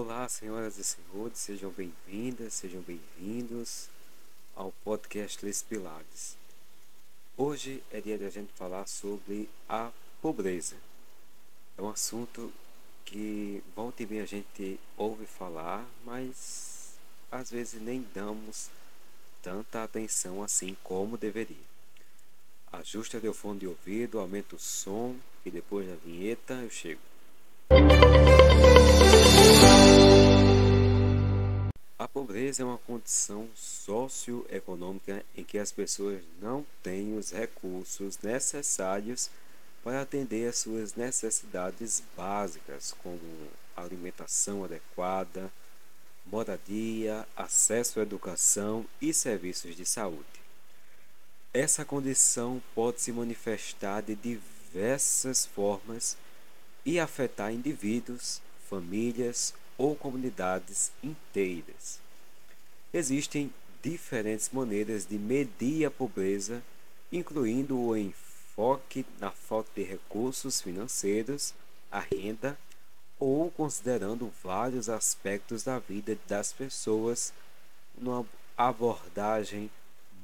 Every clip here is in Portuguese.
Olá, senhoras e senhores, sejam bem-vindas, sejam bem-vindos ao podcast Les Pilares. Hoje é dia de a gente falar sobre a pobreza. É um assunto que volta e meia a gente ouve falar, mas às vezes nem damos tanta atenção assim como deveria. Ajusta o fone de ouvido, aumenta o som e depois da vinheta eu chego. Pobreza é uma condição socioeconômica em que as pessoas não têm os recursos necessários para atender às suas necessidades básicas, como alimentação adequada, moradia, acesso à educação e serviços de saúde. Essa condição pode se manifestar de diversas formas e afetar indivíduos, famílias ou comunidades inteiras. Existem diferentes maneiras de medir a pobreza, incluindo o enfoque na falta de recursos financeiros, a renda ou considerando vários aspectos da vida das pessoas numa abordagem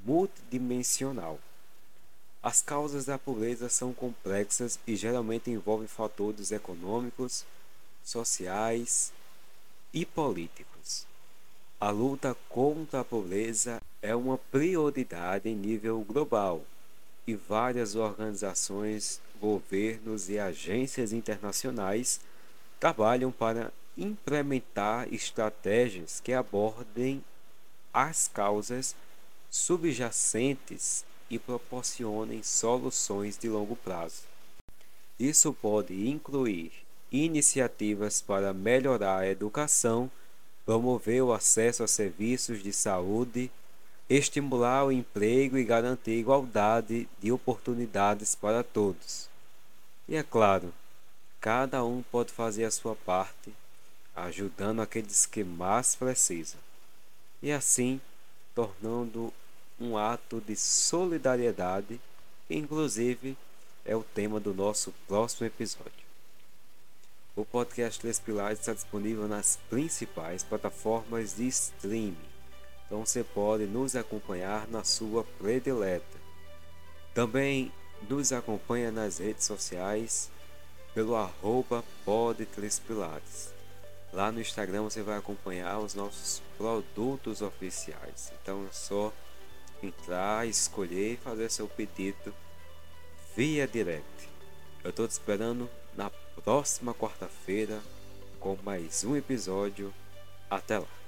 multidimensional. As causas da pobreza são complexas e geralmente envolvem fatores econômicos, sociais e políticos. A luta contra a pobreza é uma prioridade em nível global e várias organizações, governos e agências internacionais trabalham para implementar estratégias que abordem as causas subjacentes e proporcionem soluções de longo prazo. Isso pode incluir iniciativas para melhorar a educação, promover o acesso a serviços de saúde, estimular o emprego e garantir igualdade de oportunidades para todos. E é claro, Cada um pode fazer a sua parte, ajudando aqueles que mais precisam, e assim tornando um ato de solidariedade, que inclusive é o tema do nosso próximo episódio. O podcast Três Pilares está disponível nas principais plataformas de streaming, então você pode nos acompanhar na sua predileta. Também nos acompanha nas redes sociais pelo arroba. Lá no Instagram você vai acompanhar os nossos produtos oficiais. Então é só entrar, escolher e fazer seu pedido via direct. Eu estou te esperando na próxima quarta-feira com mais um episódio. Até lá!